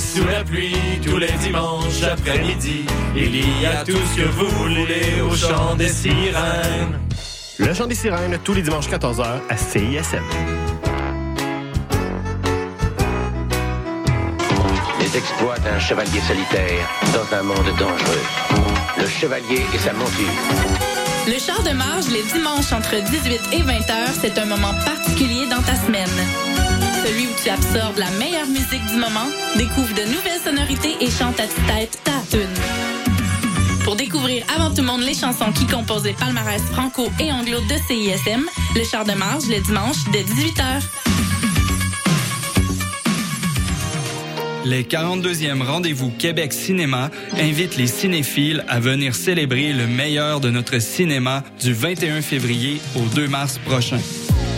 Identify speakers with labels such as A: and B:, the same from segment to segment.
A: sous la pluie tous les dimanches après-midi. Il y a tout ce que vous voulez au chant des sirènes.
B: Le chant des sirènes tous les dimanches 14h à CISM.
C: Les exploits d'un chevalier solitaire dans un monde dangereux. Le chevalier et sa monture.
D: Le char de marge les dimanches entre 18 et 20 heures, c'est un moment particulier dans ta semaine. Celui où tu absorbes la meilleure musique du moment, découvre de nouvelles sonorités et chante à tête ta tune. Pour découvrir avant tout le monde les chansons qui composent les palmarès franco et anglo de CISM, le char de marge le dimanche dès 18h.
E: Les 42e rendez-vous Québec Cinéma invitent les cinéphiles à venir célébrer le meilleur de notre cinéma du 21 février au 2 mars prochain.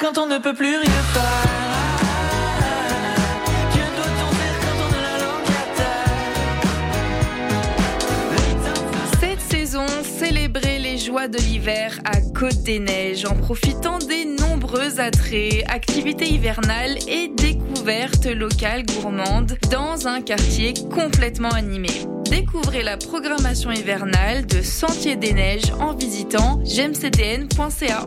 A: Quand on ne peut plus rien faire
F: célébrez les joies de l'hiver à Côte des Neiges en profitant des nombreux attraits, activités hivernales et découvertes locales gourmandes dans un quartier complètement animé. Découvrez la programmation hivernale de Sentier des Neiges en visitant gemcdn.ca.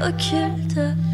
G: occulte.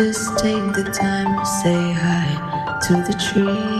H: Just take the time to say hi to the trees,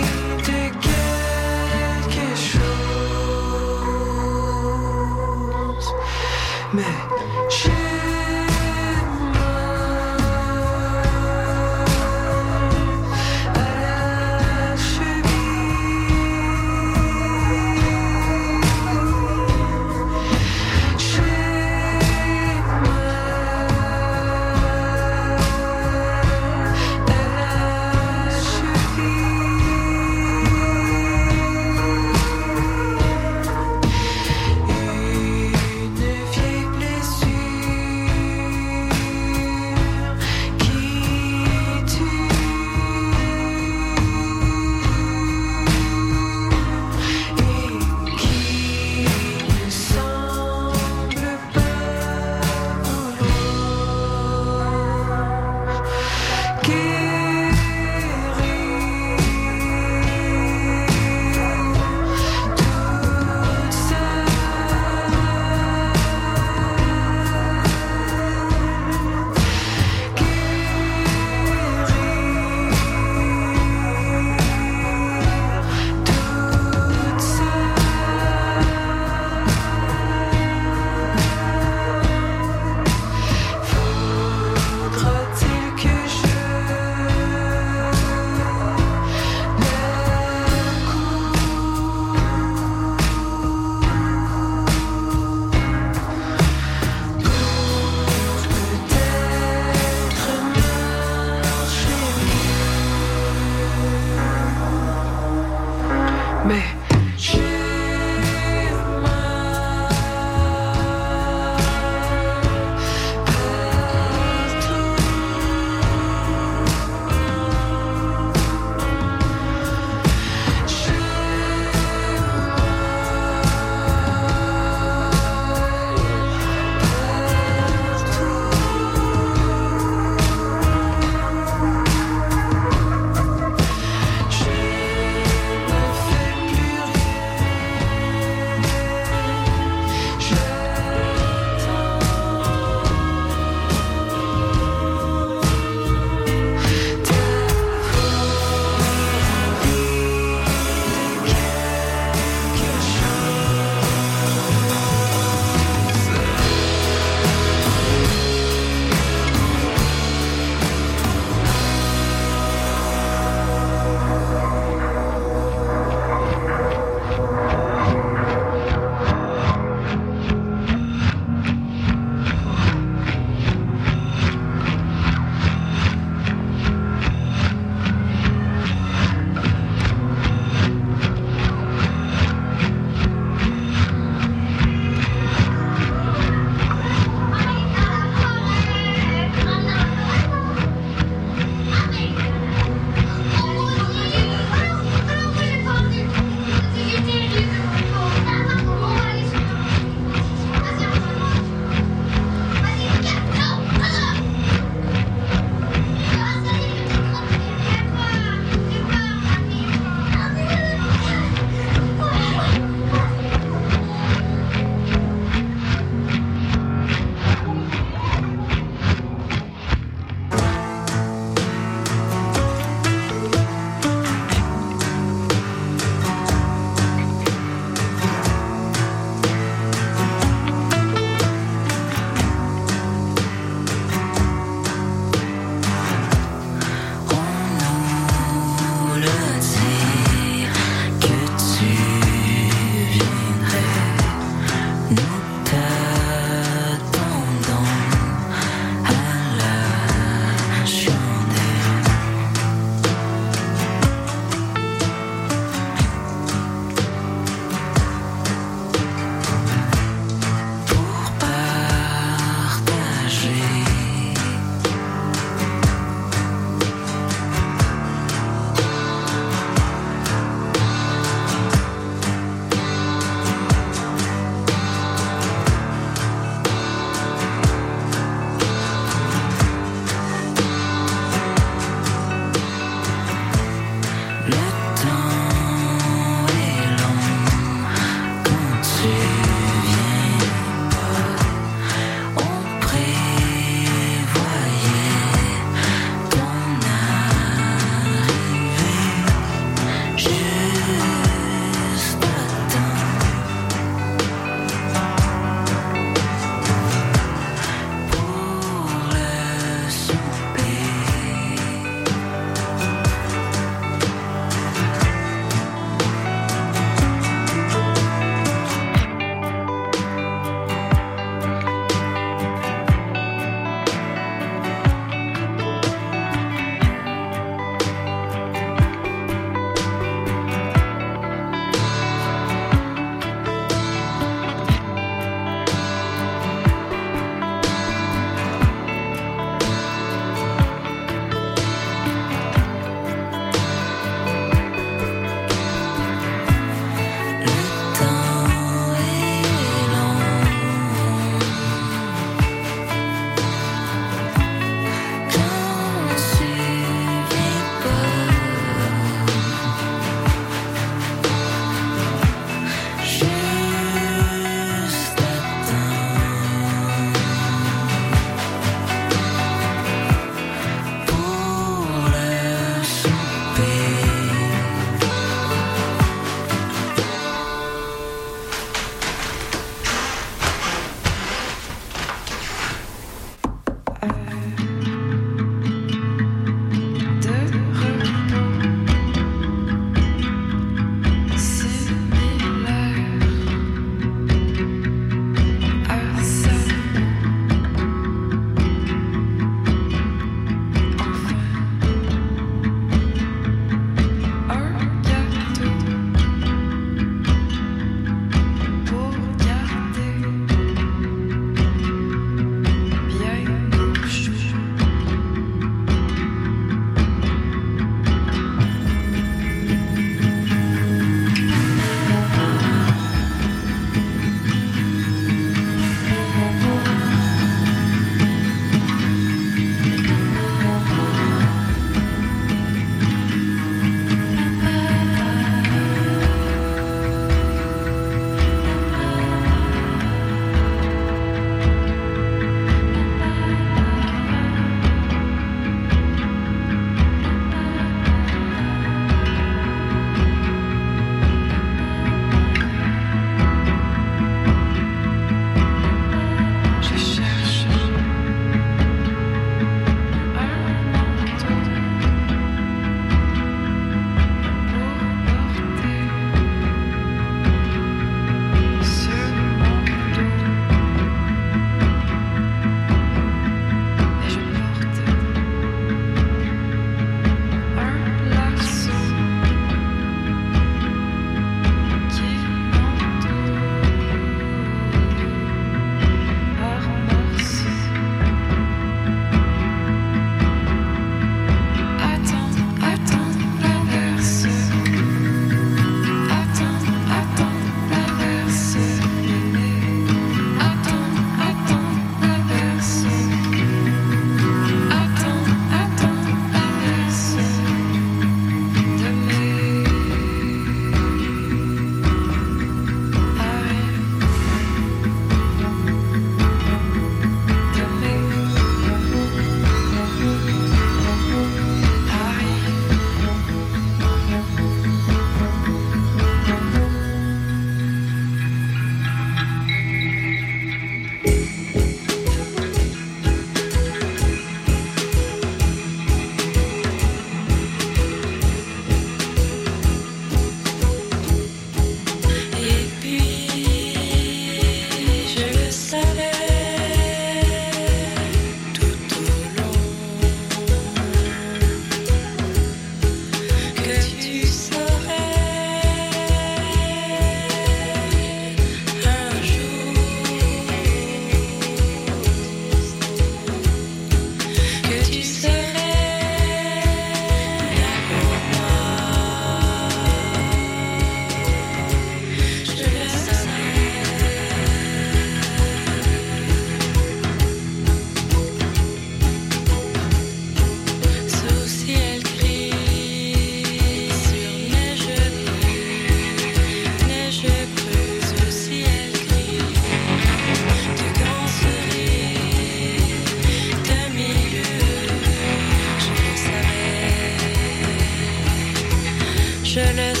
H: je
I: le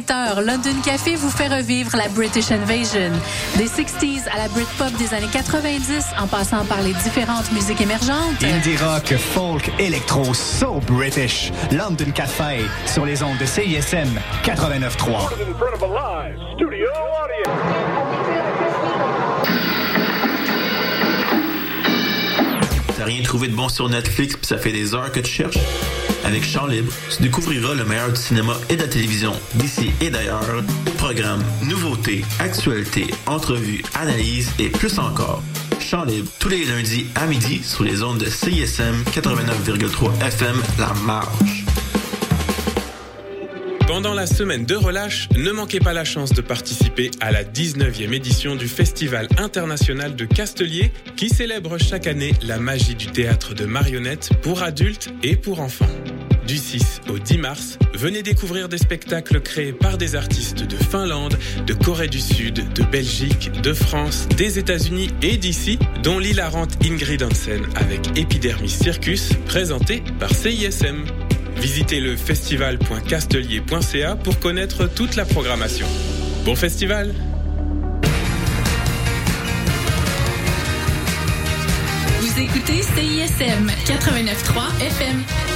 J: 20h, London Café vous fait revivre la British Invasion. Des 60s à la Britpop des années 90, en passant par les différentes musiques émergentes.
K: Indie rock, folk, électro, so British. London Café, sur les ondes de CISM 89.3.
L: T'as rien trouvé de bon sur Netflix puis ça fait des heures que tu cherches? Avec Chant Libre, tu découvriras le meilleur du cinéma et de la télévision d'ici et d'ailleurs. Programmes, nouveautés, actualités, entrevues, analyses et plus encore. Chant Libre, tous les lundis à midi sur les ondes de CISM 89,3 FM La Marge.
M: Pendant la semaine de relâche, ne manquez pas la chance de participer à la 19e édition du Festival international de Castelier qui célèbre chaque année la magie du théâtre de marionnettes pour adultes et pour enfants. Du 6 au 10 mars, venez découvrir des spectacles créés par des artistes de Finlande, de Corée du Sud, de Belgique, de France, des États-Unis et d'ici, dont l'hilarante Ingrid Hansen avec Epidermis Circus, présenté par CISM. Visitez le festival.castelier.ca pour connaître toute la programmation. Bon festival
D: Vous écoutez CISM 89.3 FM.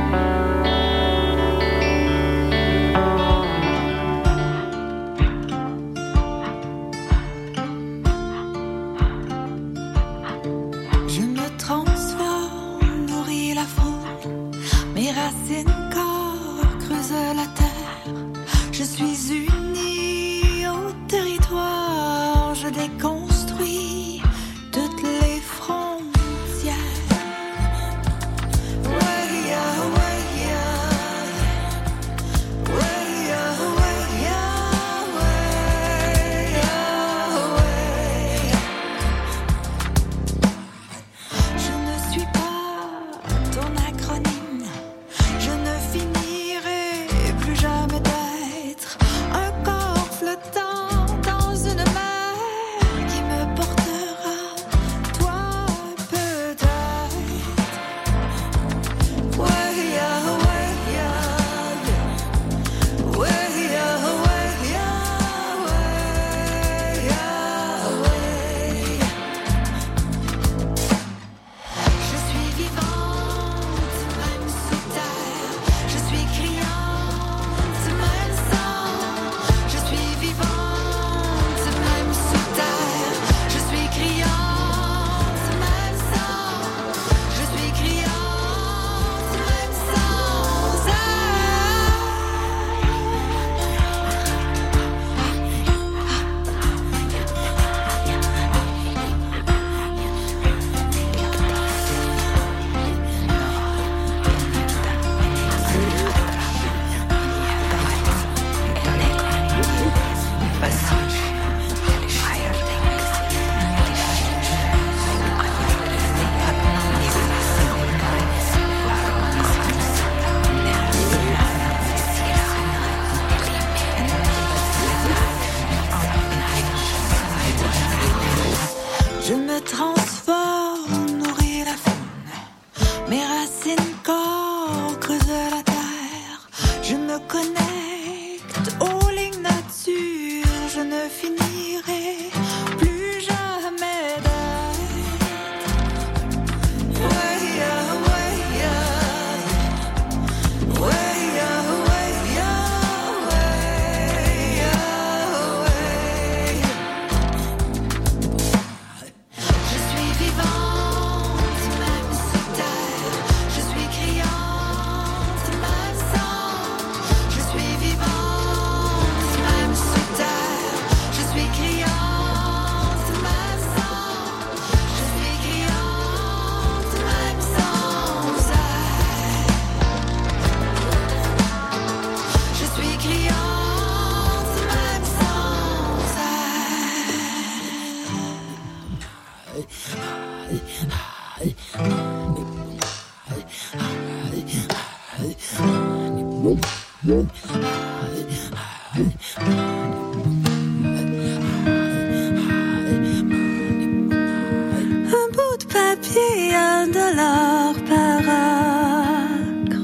N: pied un dollar paracre.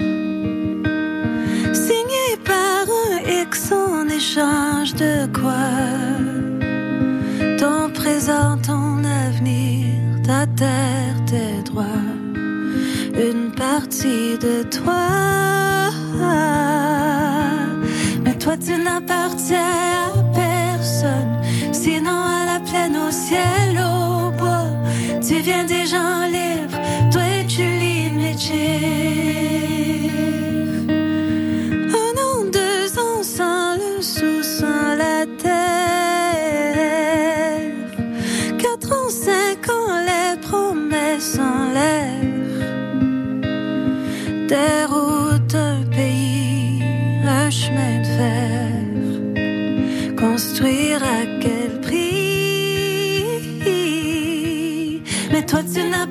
N: Signé par un X en échange de quoi? Ton présent, ton avenir, ta terre, tes droits, une partie de toi. Mais toi tu n'appartiens gens
I: in the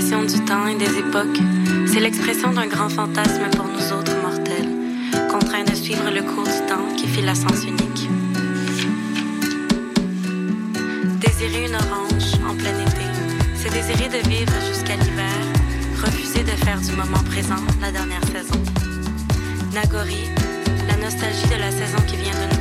I: du temps et des époques, c'est l'expression d'un grand fantasme pour nous autres mortels, contraints de suivre le cours du temps qui fit la sens unique. Désirer une orange en plein été, c'est désirer de vivre jusqu'à l'hiver, refuser de faire du moment présent la dernière saison. Nagori, la nostalgie de la saison qui vient de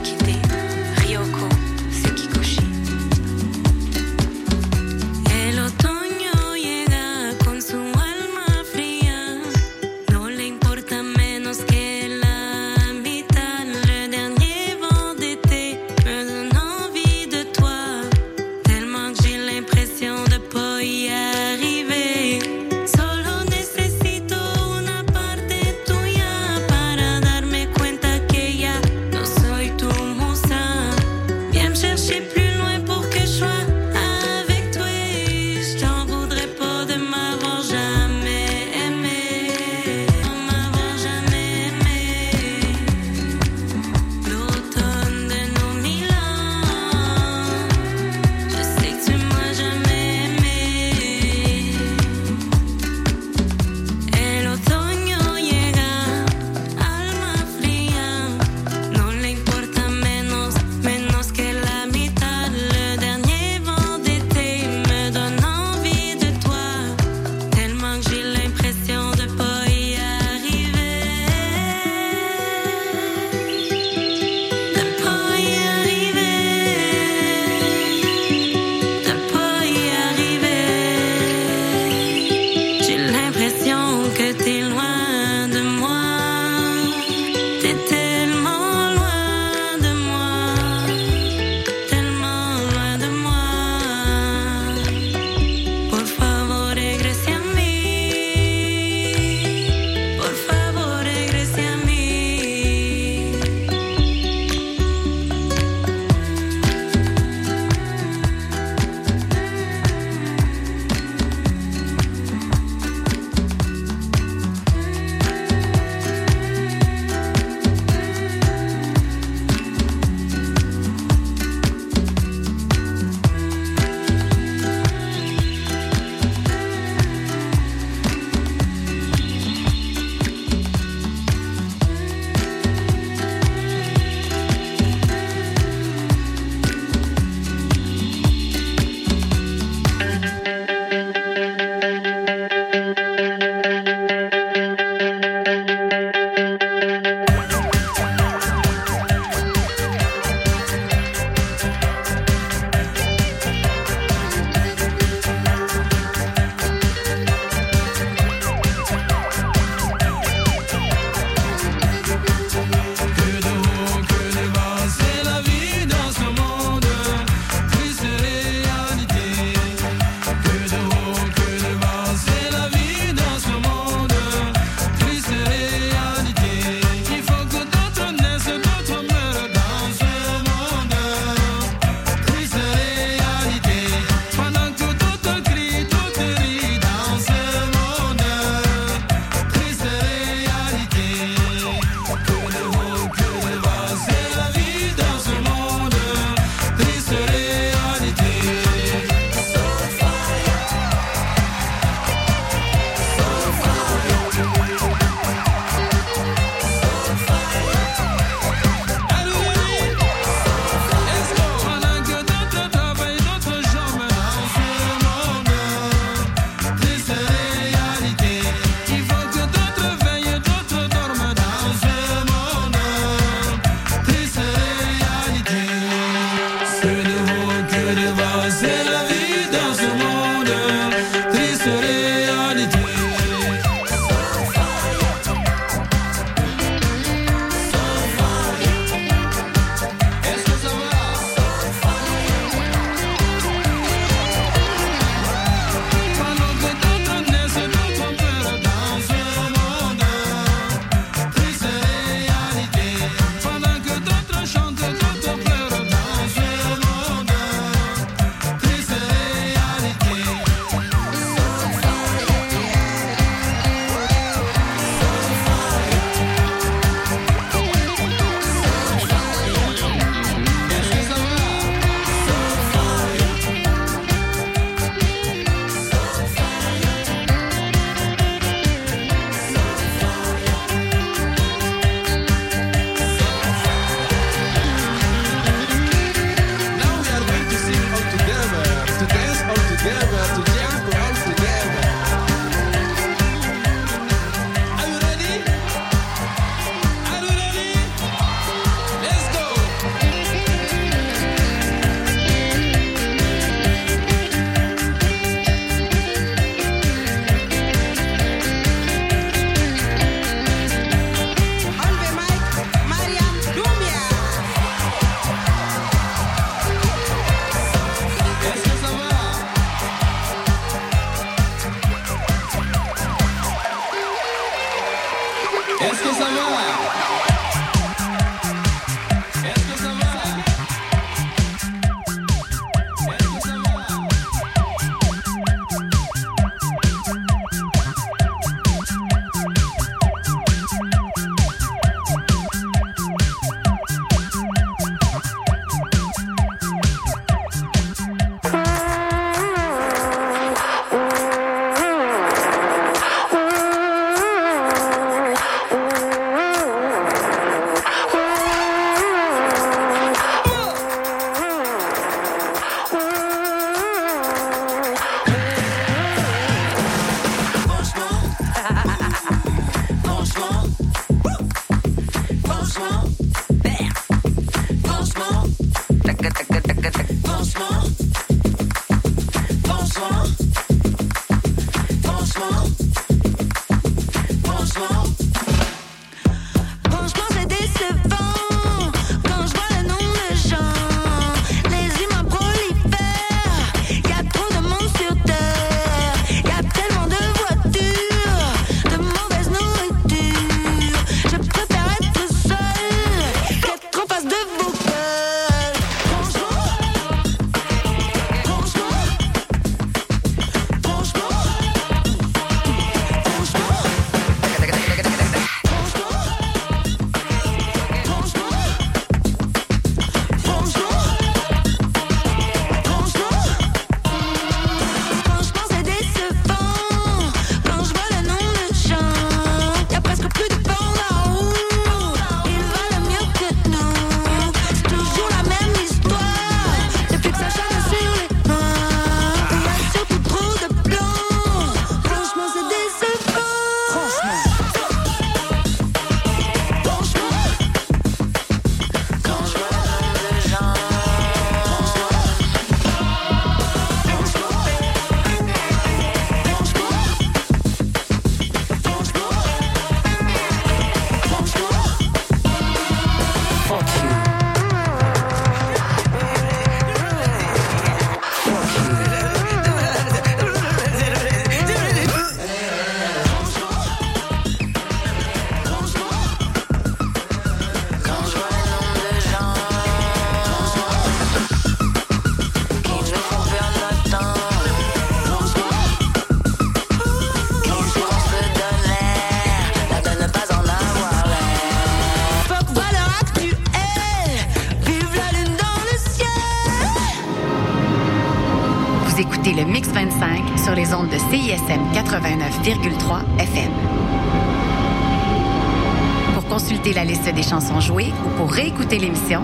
O: réécouter l'émission,